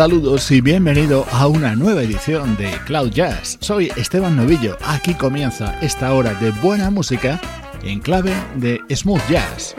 Saludos y bienvenido a una nueva edición de Cloud Jazz. Soy Esteban Novillo. Aquí comienza esta hora de buena música en clave de smooth jazz.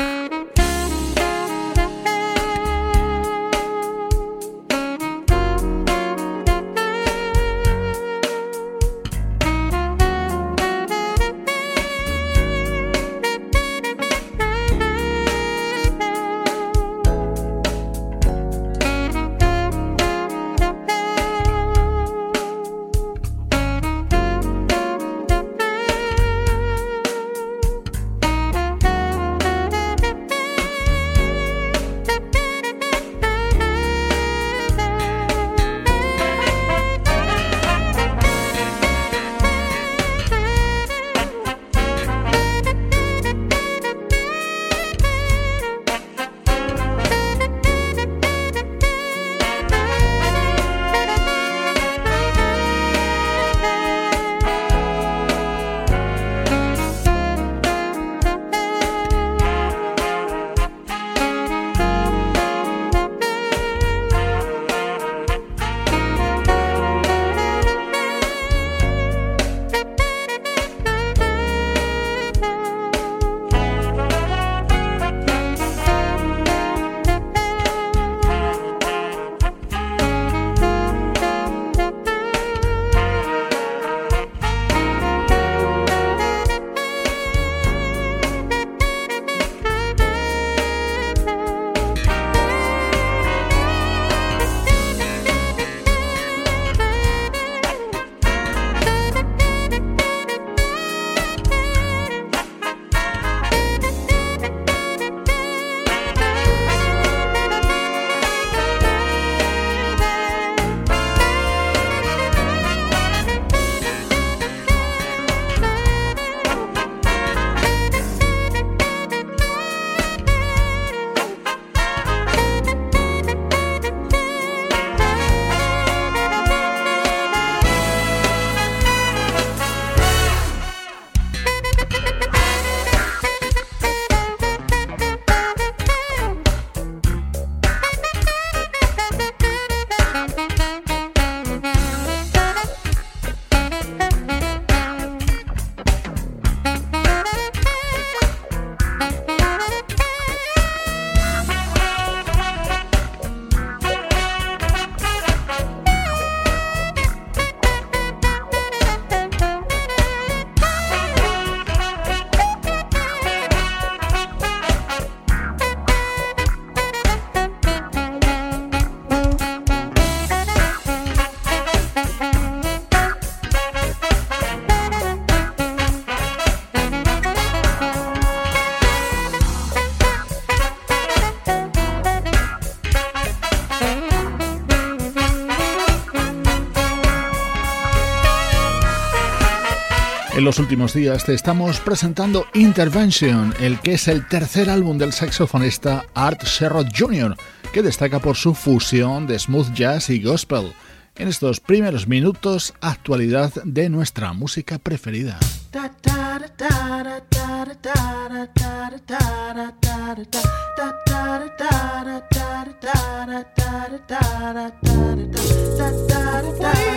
En los últimos días te estamos presentando Intervention, el que es el tercer álbum del saxofonista Art Sherrod Jr., que destaca por su fusión de smooth jazz y gospel. En estos primeros minutos, actualidad de nuestra música preferida.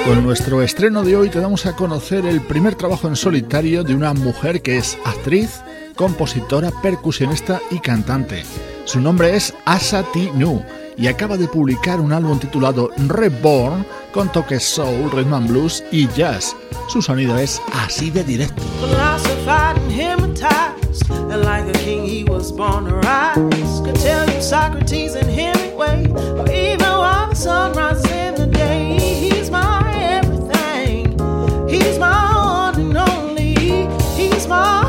Con nuestro estreno de hoy te damos a conocer el primer trabajo en solitario de una mujer que es actriz, compositora, percusionista y cantante. Su nombre es Asa T. Nu y acaba de publicar un álbum titulado Reborn con toques soul, rhythm and blues y jazz. Su sonido es así de directo. So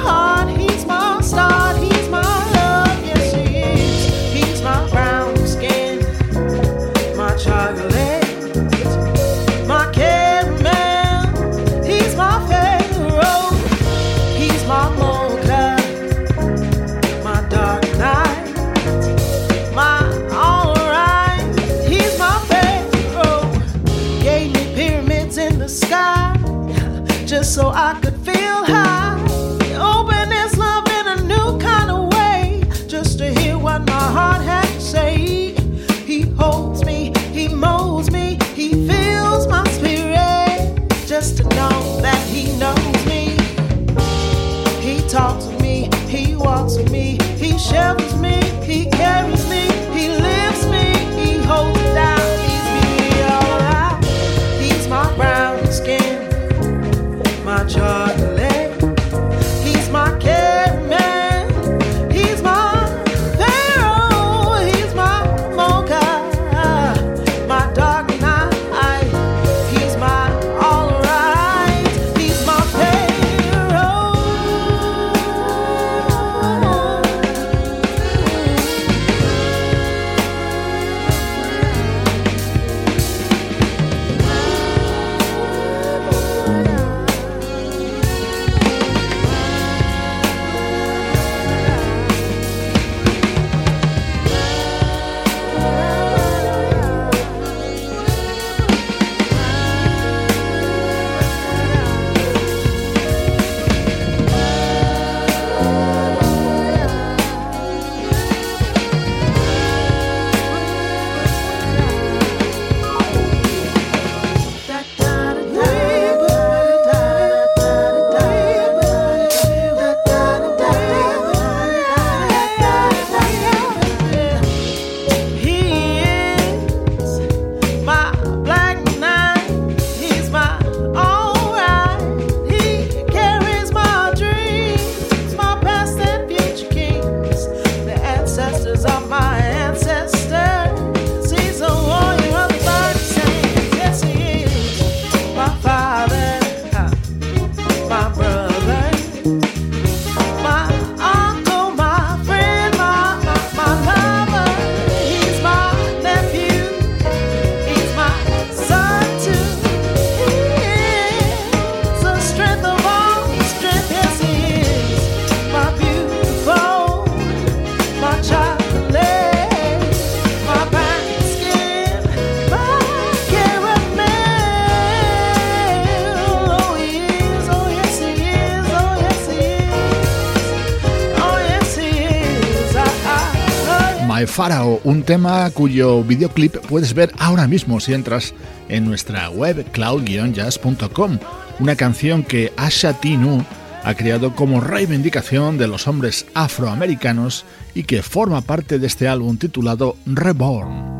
un tema cuyo videoclip puedes ver ahora mismo si entras en nuestra web cloud-jazz.com, una canción que Asha Tinu ha creado como reivindicación de los hombres afroamericanos y que forma parte de este álbum titulado Reborn.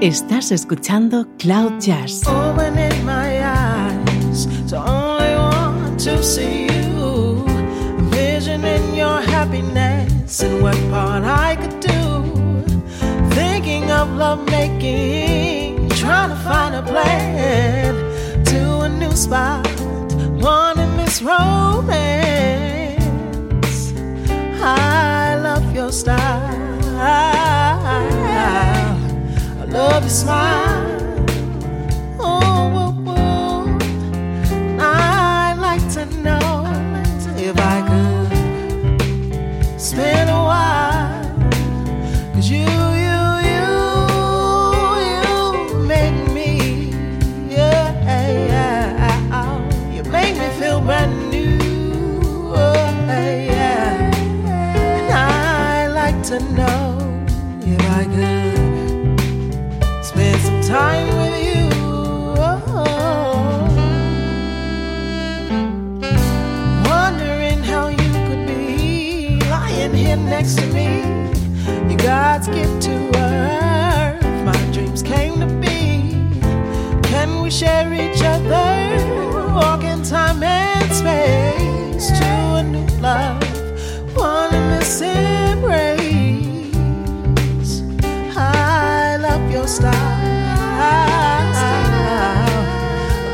Estás escuchando Cloud Jazz. And what part I could do. Thinking of love making, trying to find a plan to a new spot, wanting this romance. I love your style, I love your smile. Next to earth. My dreams came to be. Can we share each other? Walk in time and space to a new love. One in this embrace. I love your style.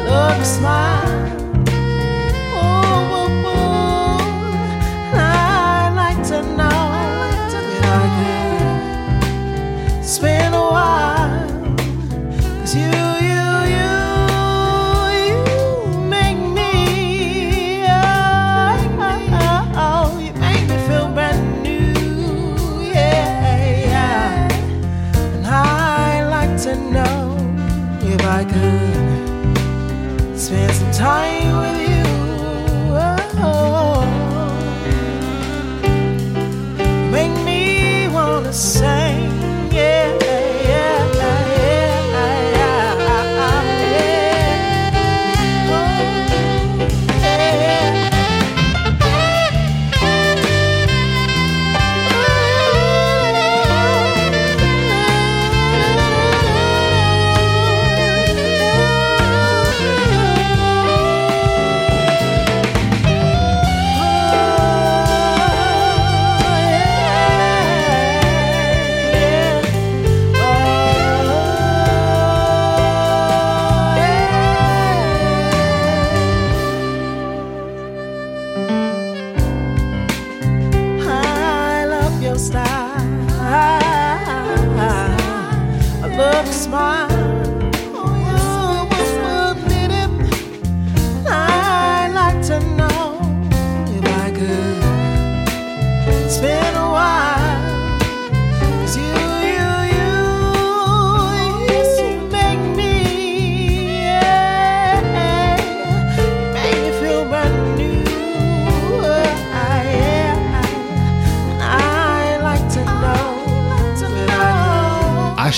Love your smile.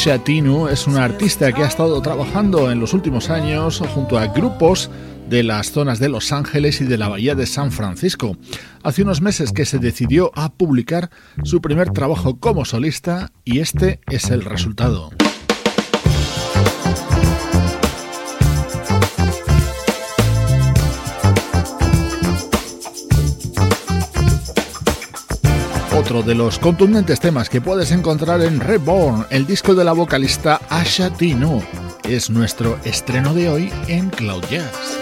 Tinu es una artista que ha estado trabajando en los últimos años junto a grupos de las zonas de Los Ángeles y de la Bahía de San Francisco. Hace unos meses que se decidió a publicar su primer trabajo como solista y este es el resultado. Otro de los contundentes temas que puedes encontrar en Reborn, el disco de la vocalista Asha Tino. Es nuestro estreno de hoy en Cloud Jazz.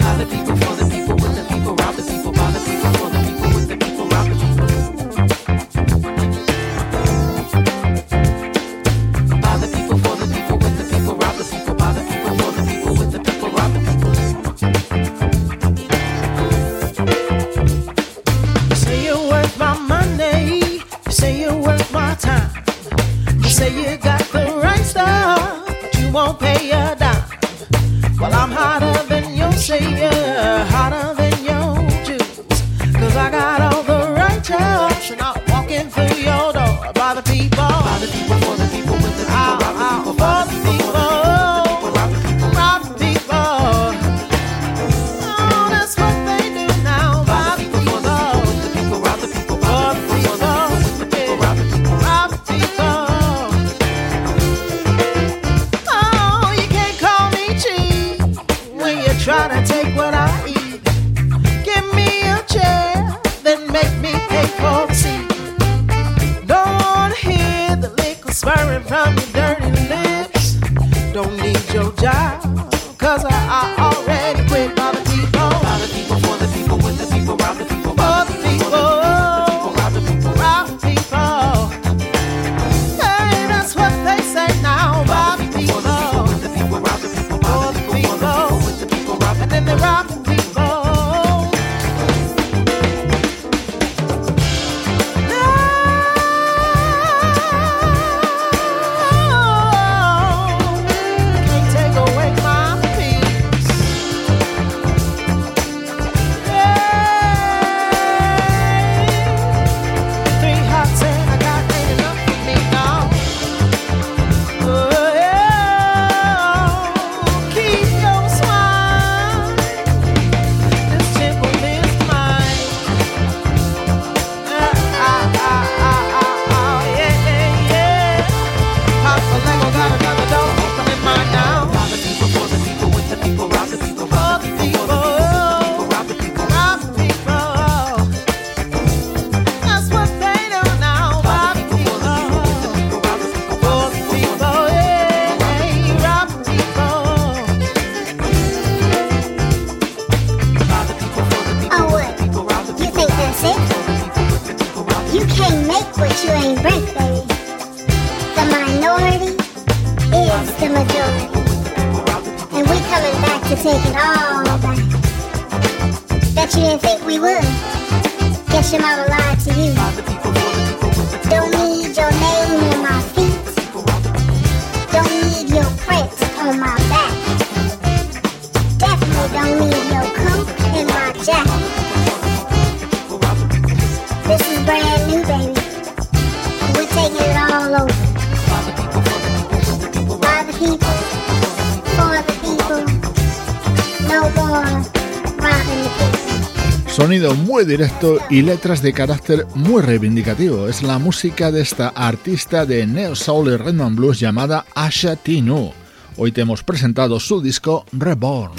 muy directo y letras de carácter muy reivindicativo. Es la música de esta artista de Neo Soul y Rhythm Blues llamada Asha Tinu. Hoy te hemos presentado su disco Reborn.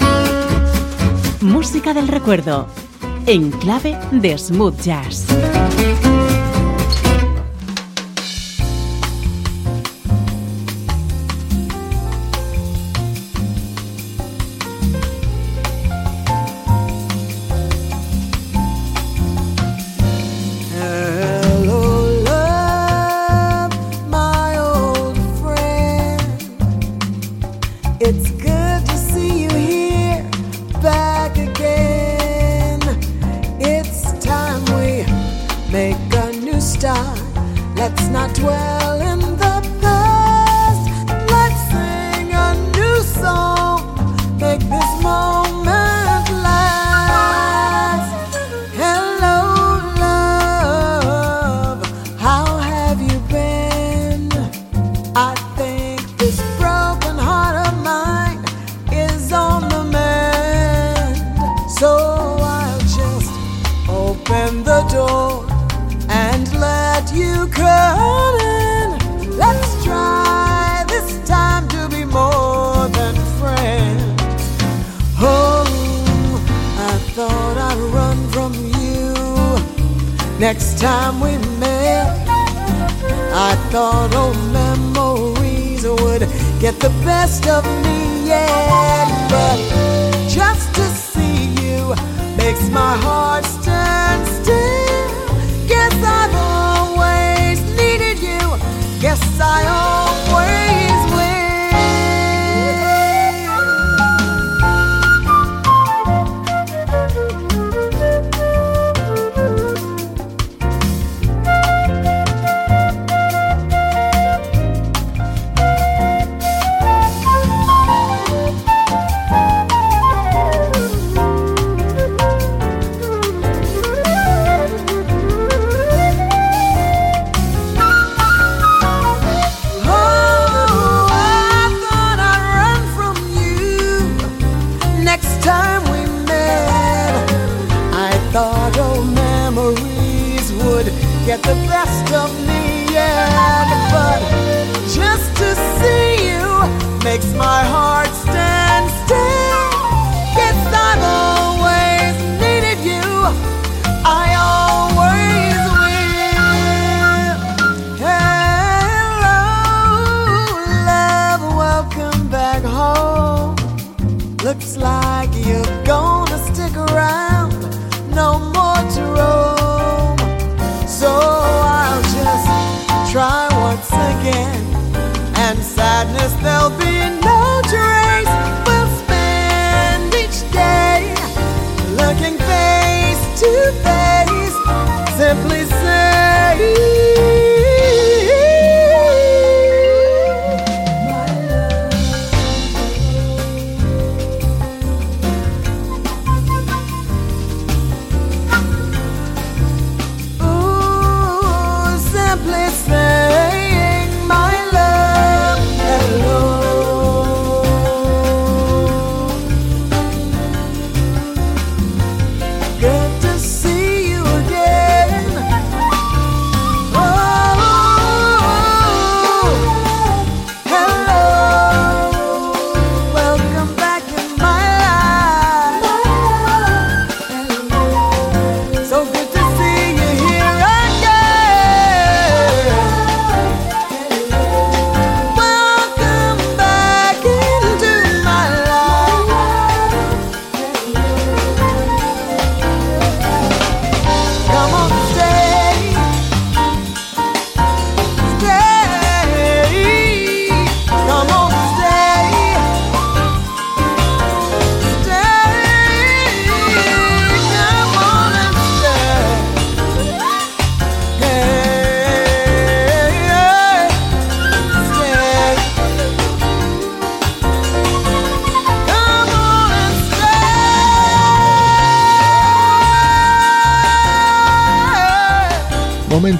Música del recuerdo, en clave de smooth jazz. It's good to see you here back again. It's time we make a new start. Let's not dwell. the best of me, yeah. But just to see you makes my heart get the best of me, yeah. But just to see you makes my heart.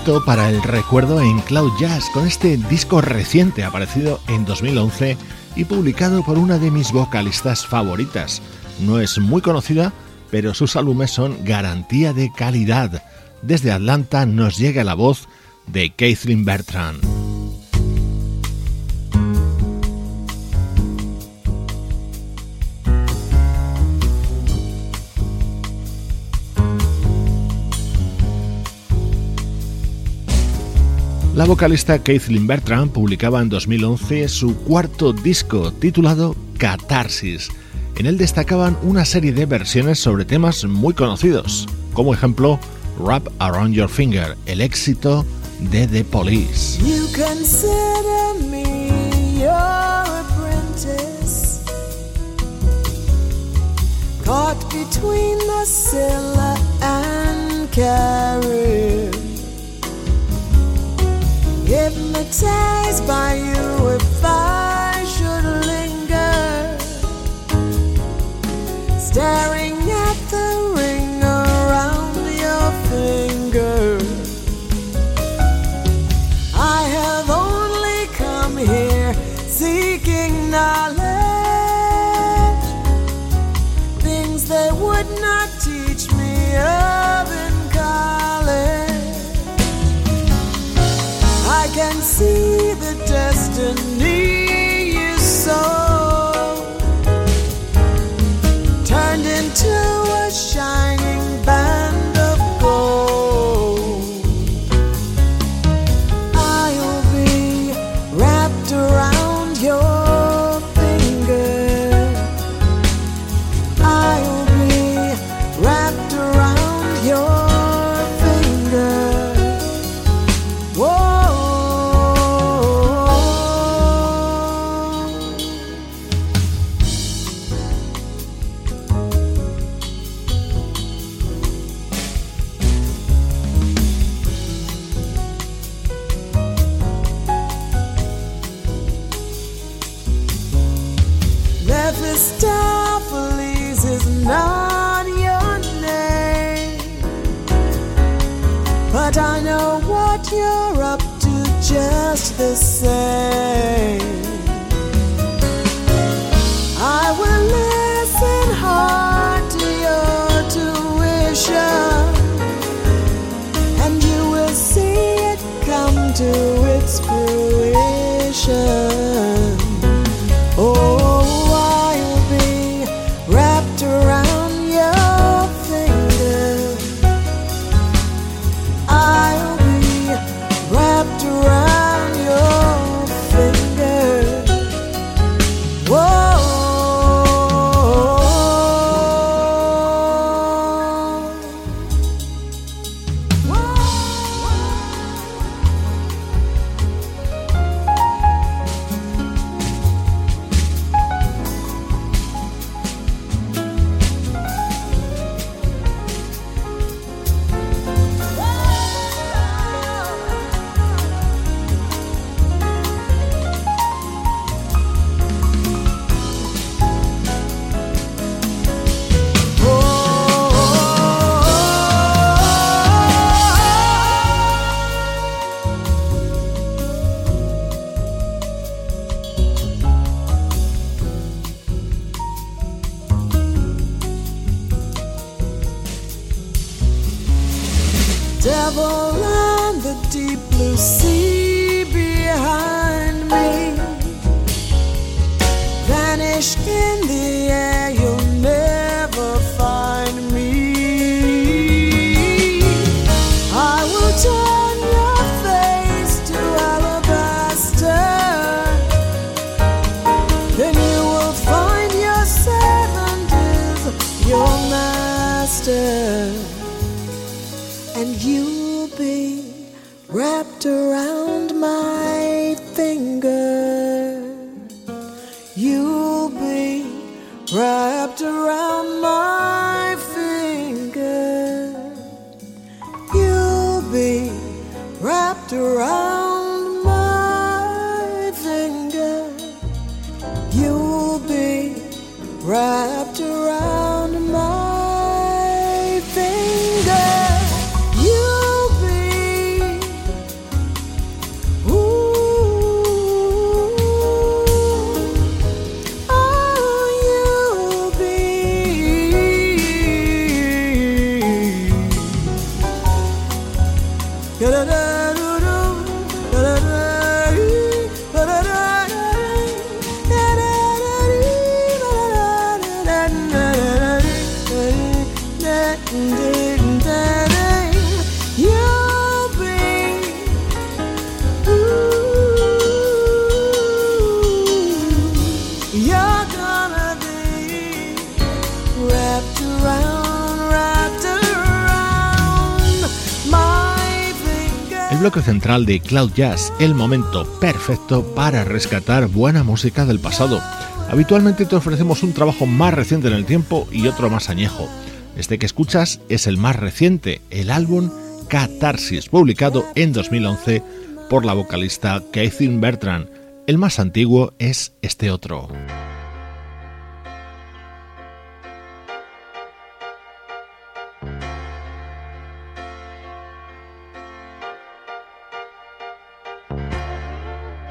Para el recuerdo en Cloud Jazz con este disco reciente aparecido en 2011 y publicado por una de mis vocalistas favoritas. No es muy conocida, pero sus álbumes son garantía de calidad. Desde Atlanta nos llega la voz de Kathleen Bertrand. La vocalista Kathleen Bertrand publicaba en 2011 su cuarto disco titulado Catarsis. En él destacaban una serie de versiones sobre temas muy conocidos, como ejemplo Wrap Around Your Finger, el éxito de The Police. Hypnotized by you if I should linger, staring at the ring around your finger. I have only come here seeking knowledge, things they would not teach me. of can see the destiny de Cloud Jazz, el momento perfecto para rescatar buena música del pasado. Habitualmente te ofrecemos un trabajo más reciente en el tiempo y otro más añejo. Este que escuchas es el más reciente, el álbum Catarsis, publicado en 2011 por la vocalista Kathryn Bertrand. El más antiguo es este otro.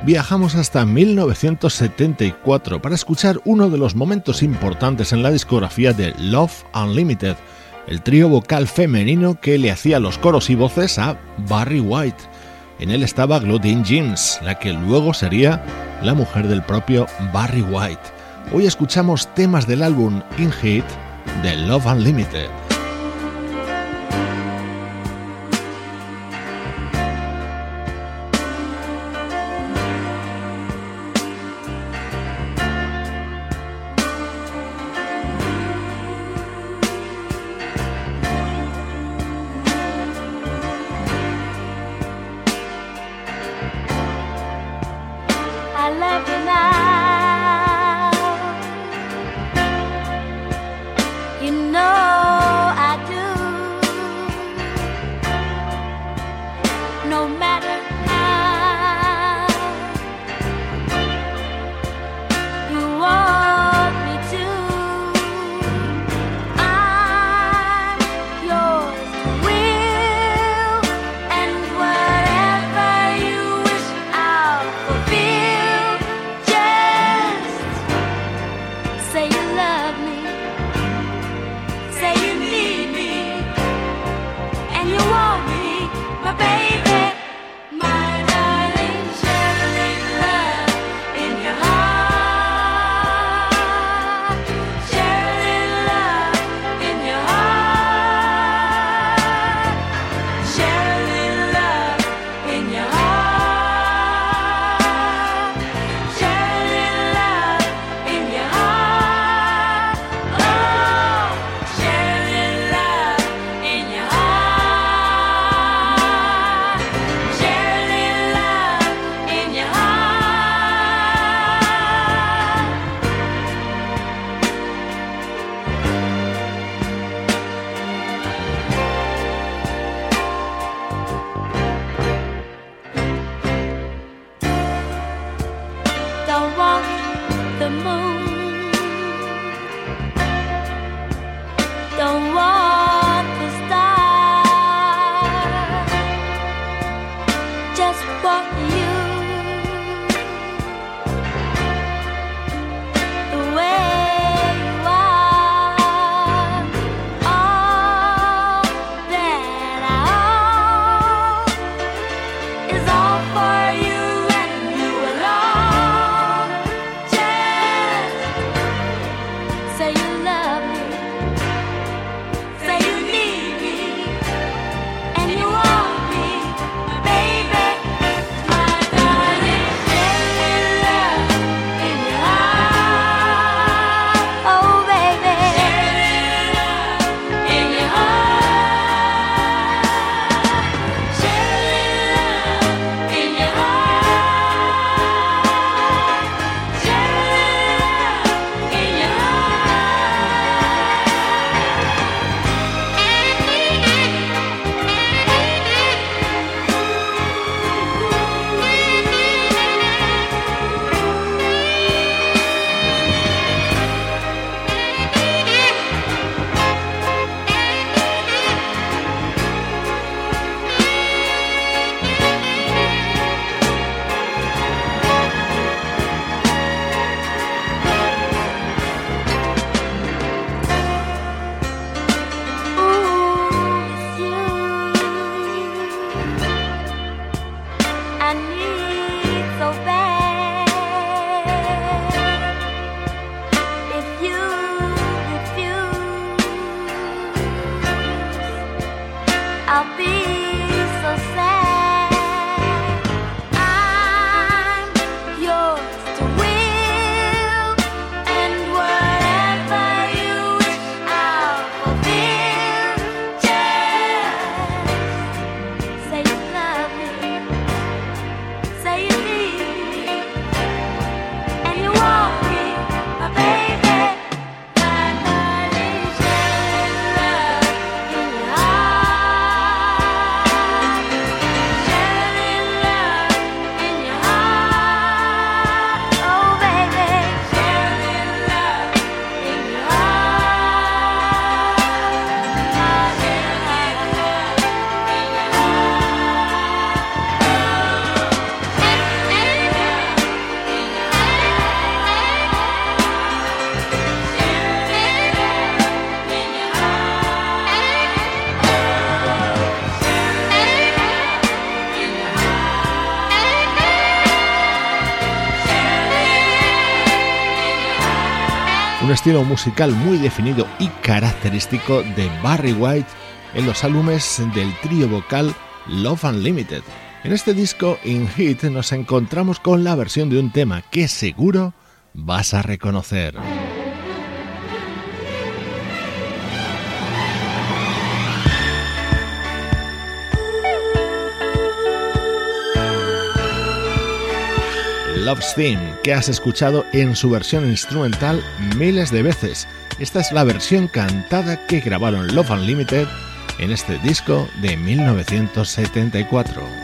Viajamos hasta 1974 para escuchar uno de los momentos importantes en la discografía de Love Unlimited, el trío vocal femenino que le hacía los coros y voces a Barry White. En él estaba Claudine Jeans, la que luego sería la mujer del propio Barry White. Hoy escuchamos temas del álbum In Hit de Love Unlimited. I love you. Estilo musical muy definido y característico de Barry White en los álbumes del trío vocal Love Unlimited. En este disco, In Hit, nos encontramos con la versión de un tema que seguro vas a reconocer. Love's Theme, que has escuchado en su versión instrumental miles de veces. Esta es la versión cantada que grabaron Love Unlimited en este disco de 1974.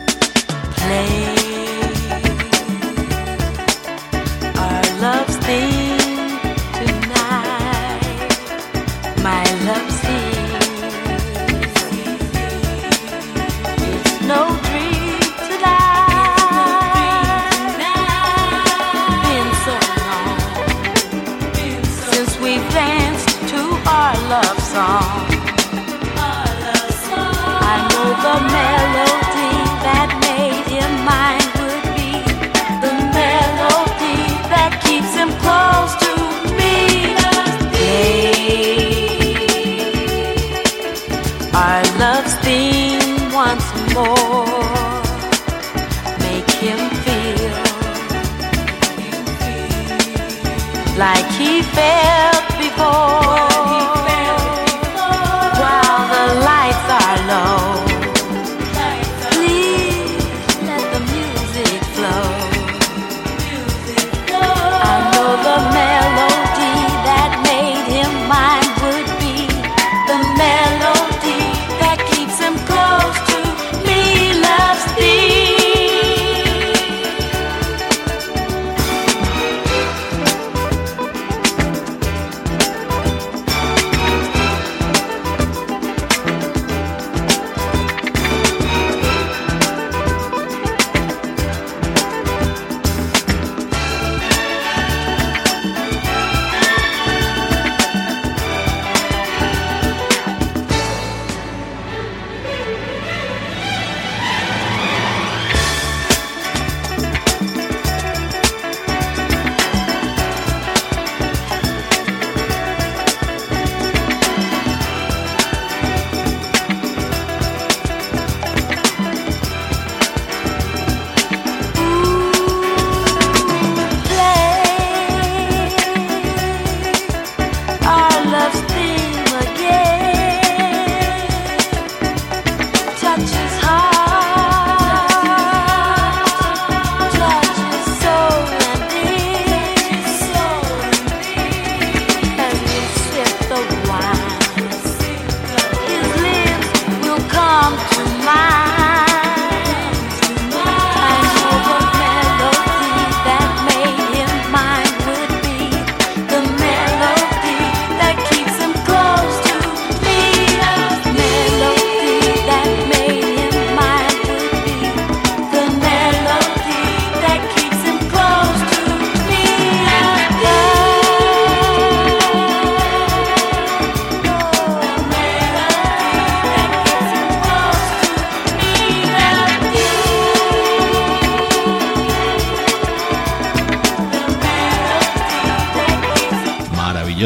love song. Our love song. I know the melody that made him mine would be the melody that keeps him close to me. Hey, our love's theme once more. Make him feel like he felt before.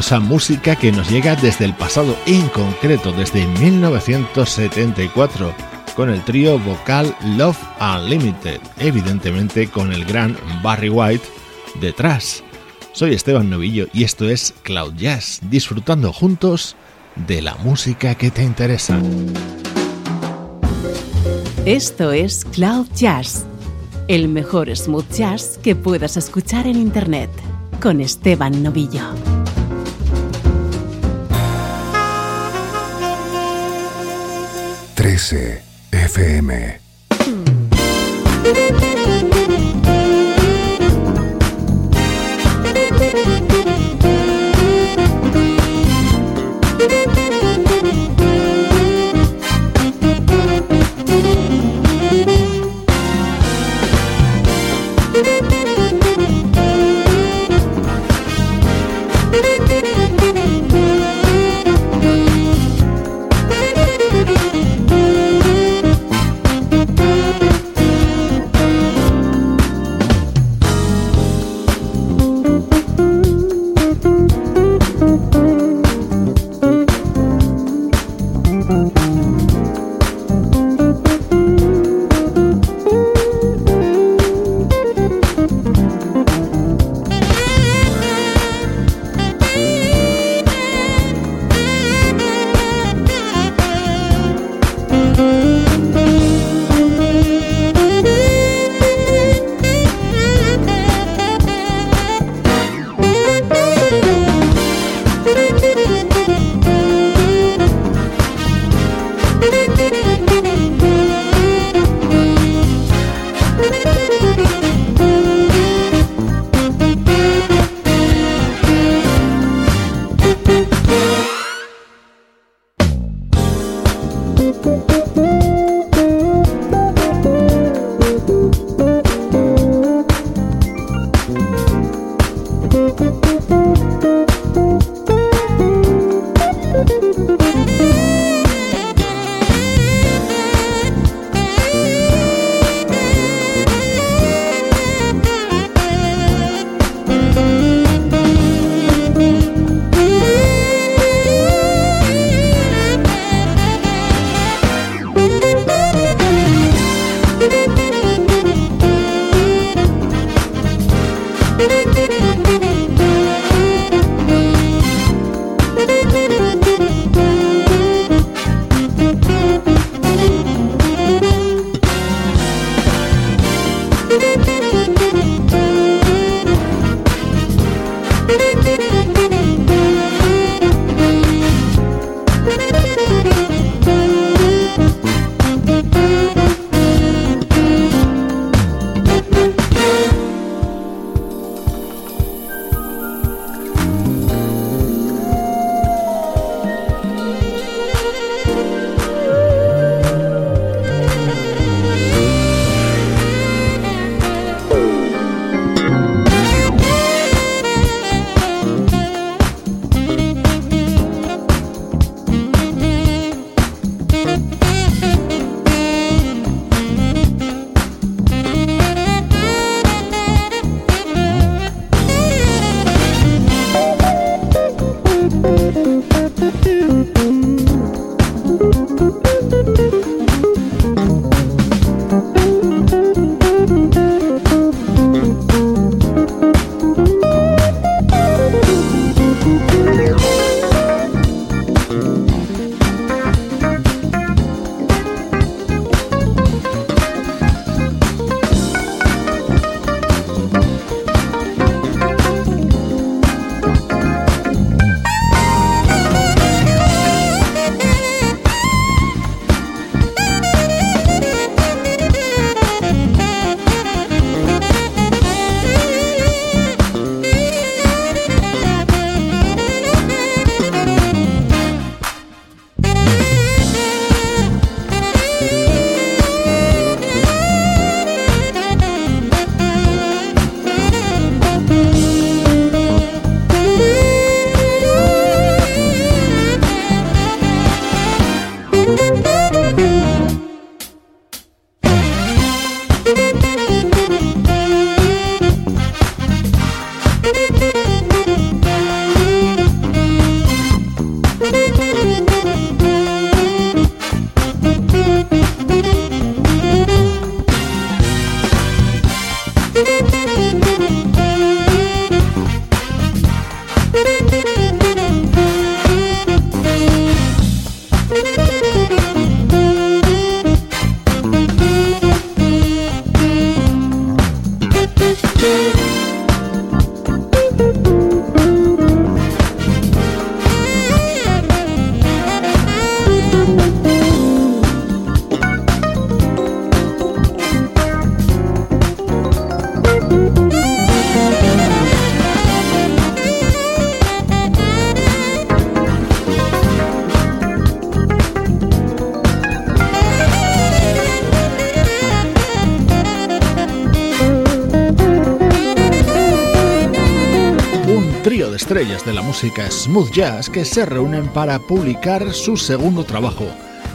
Maravillosa música que nos llega desde el pasado, en concreto desde 1974, con el trío vocal Love Unlimited, evidentemente con el gran Barry White detrás. Soy Esteban Novillo y esto es Cloud Jazz, disfrutando juntos de la música que te interesa. Esto es Cloud Jazz, el mejor smooth jazz que puedas escuchar en Internet, con Esteban Novillo. FM. Música smooth jazz que se reúnen para publicar su segundo trabajo.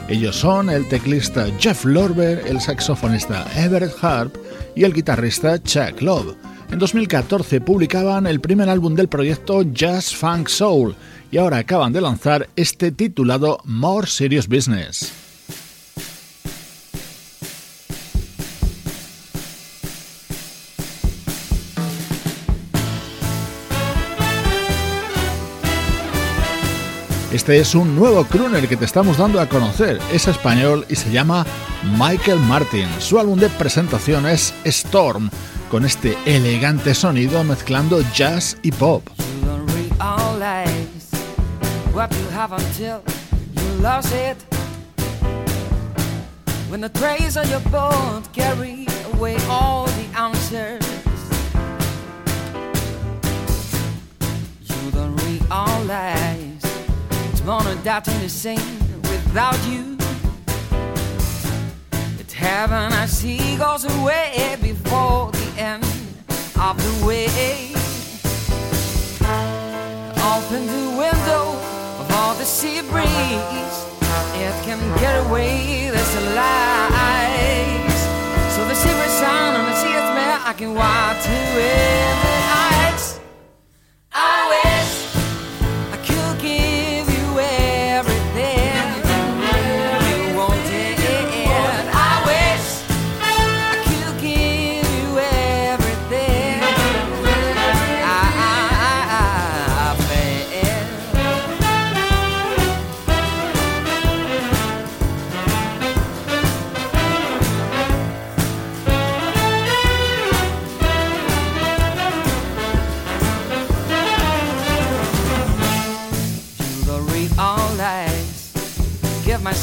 Ellos son el teclista Jeff Lorber, el saxofonista Everett Harp y el guitarrista Chuck Love. En 2014 publicaban el primer álbum del proyecto Jazz Funk Soul y ahora acaban de lanzar este titulado More Serious Business. Este es un nuevo crooner que te estamos dando a conocer. Es español y se llama Michael Martin. Su álbum de presentación es Storm, con este elegante sonido mezclando jazz y pop. All. Gonna die to the same without you. It's heaven I see goes away before the end of the way. Open the window of all the sea breeze. It can get away, there's a light. So the silver sun and the sea is I can watch to in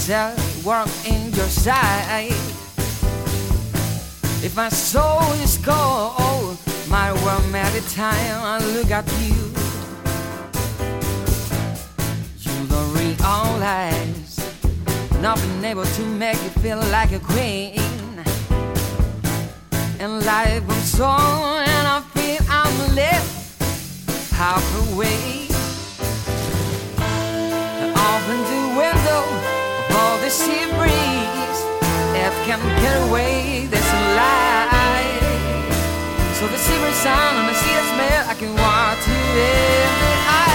myself walk in your sight. If my soul is cold, my world every time I look at you. You don't realize not being able to make you feel like a queen. And life goes on, and I feel I'm left half sea breeze. If can get away, a light. So the silver sun and the sea smell, I can walk to in the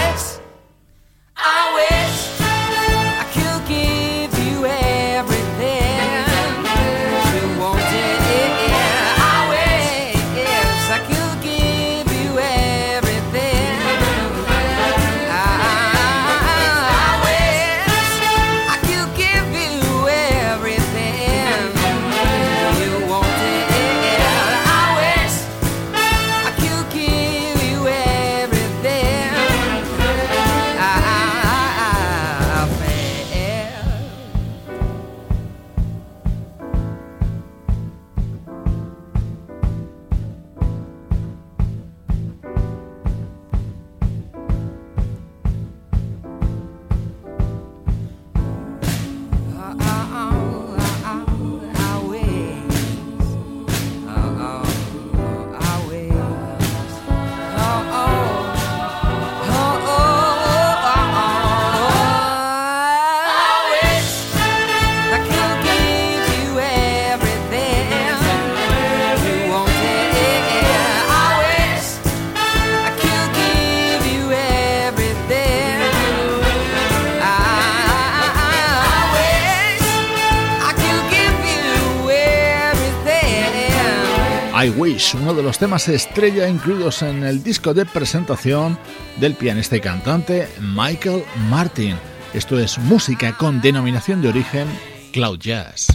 Wish, uno de los temas estrella incluidos en el disco de presentación del pianista y cantante Michael Martin. Esto es música con denominación de origen Cloud Jazz.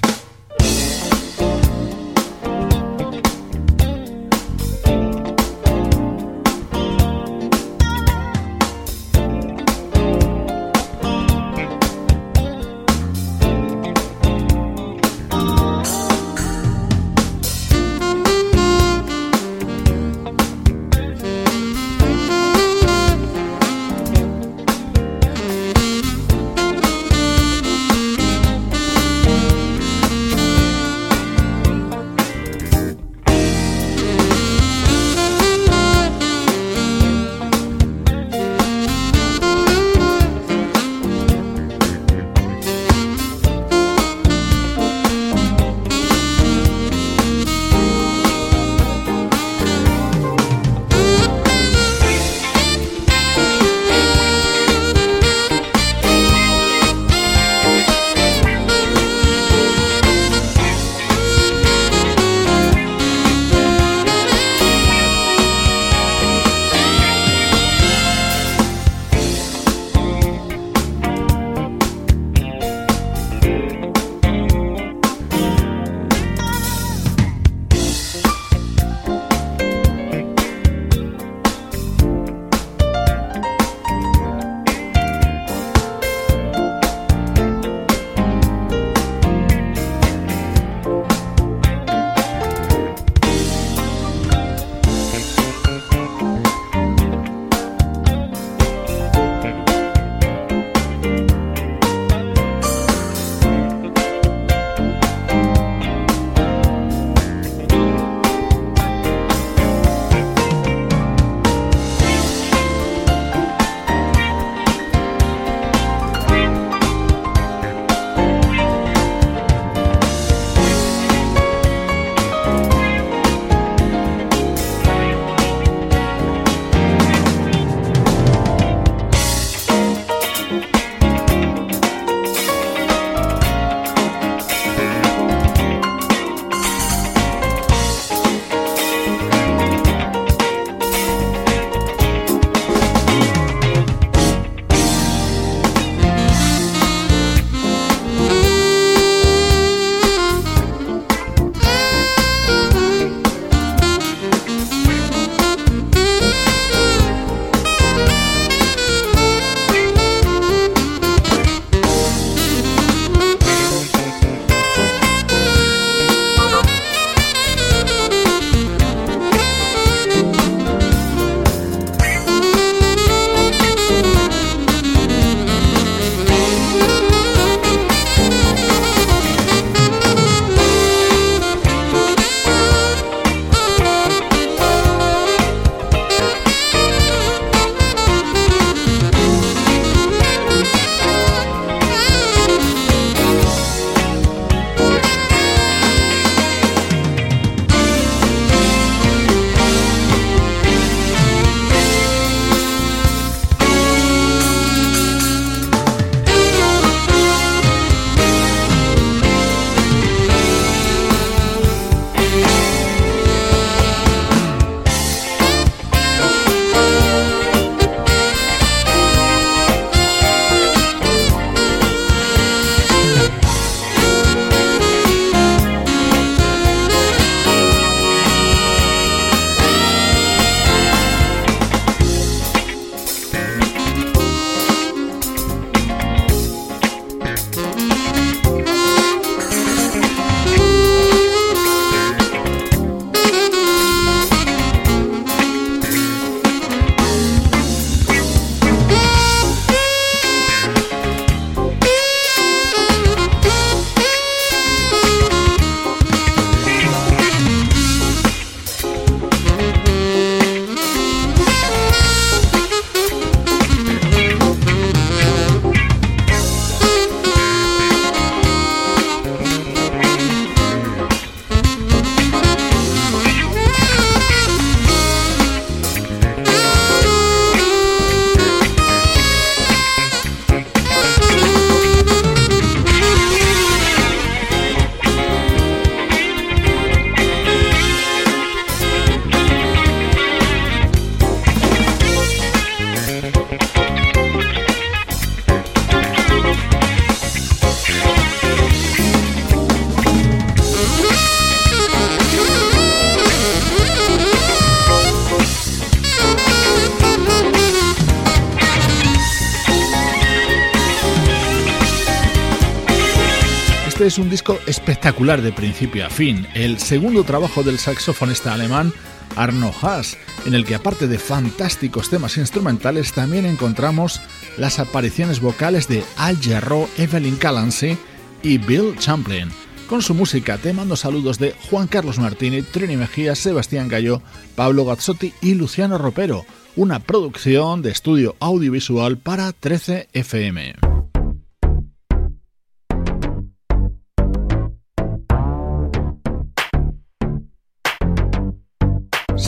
Espectacular de principio a fin, el segundo trabajo del saxofonista alemán Arno Haas, en el que aparte de fantásticos temas instrumentales también encontramos las apariciones vocales de Al Jarreau, Evelyn Calancy y Bill Champlin. Con su música te mando saludos de Juan Carlos Martini, Trini Mejía, Sebastián Gallo, Pablo Gazzotti y Luciano Ropero, una producción de estudio audiovisual para 13 FM.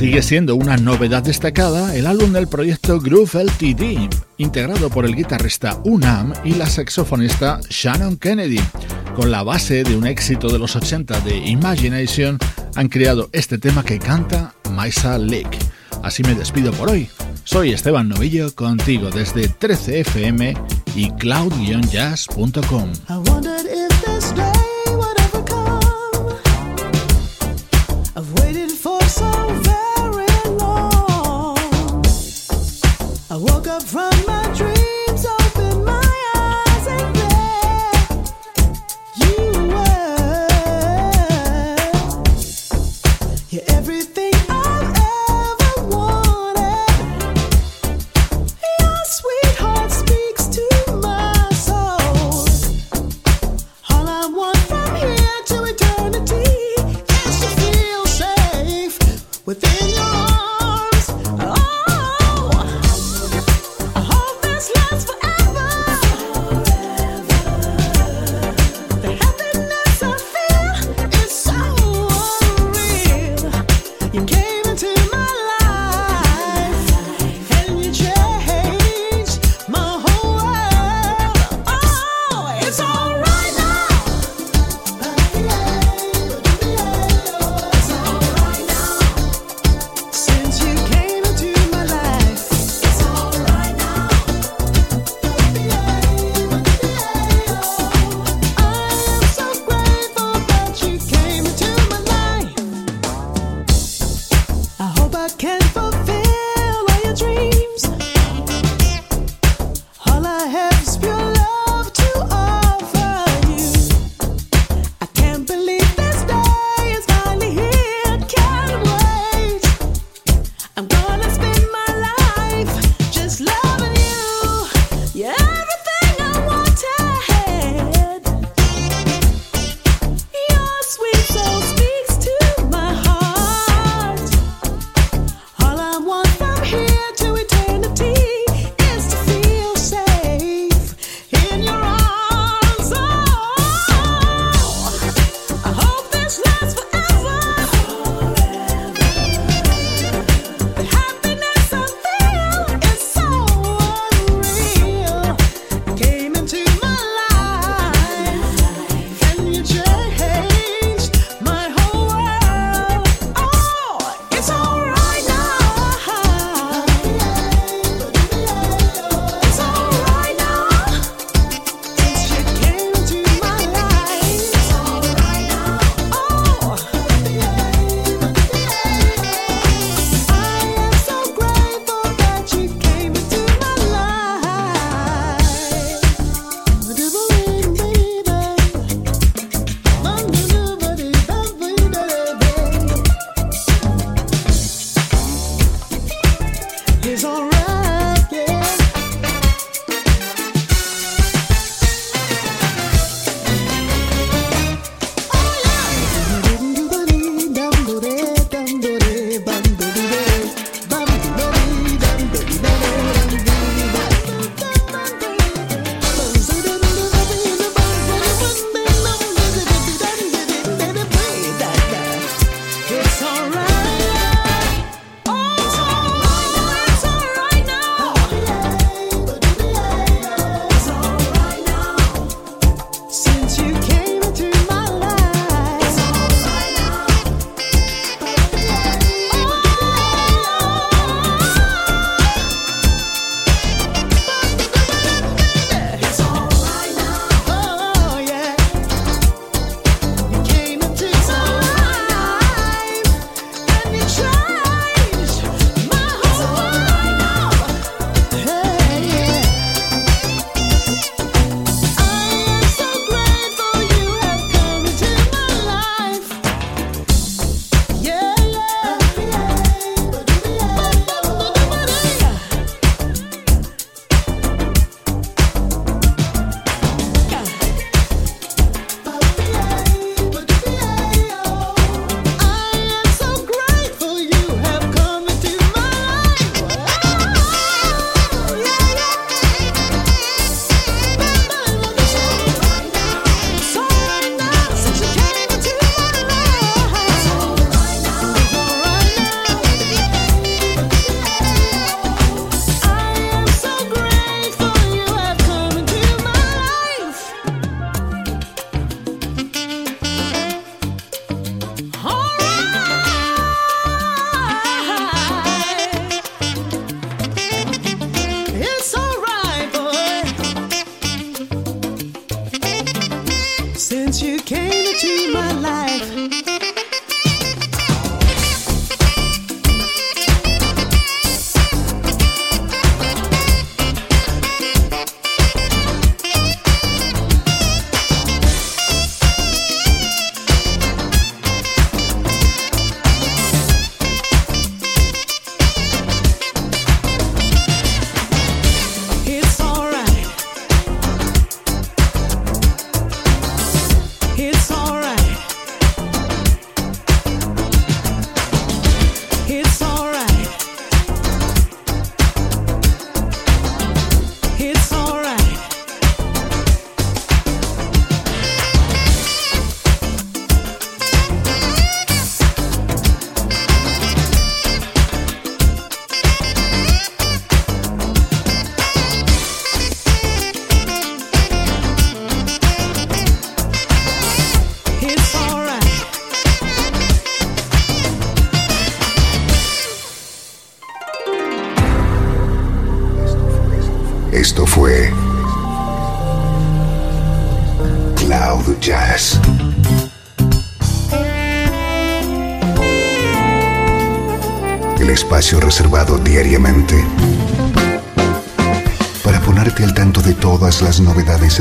Sigue siendo una novedad destacada el álbum del proyecto Groove LTD, integrado por el guitarrista Unam y la saxofonista Shannon Kennedy. Con la base de un éxito de los 80 de Imagination, han creado este tema que canta Maisa Lake. Así me despido por hoy. Soy Esteban Novillo, contigo desde 13fm y cloud-jazz.com. from you came into my